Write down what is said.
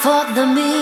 for the meaning.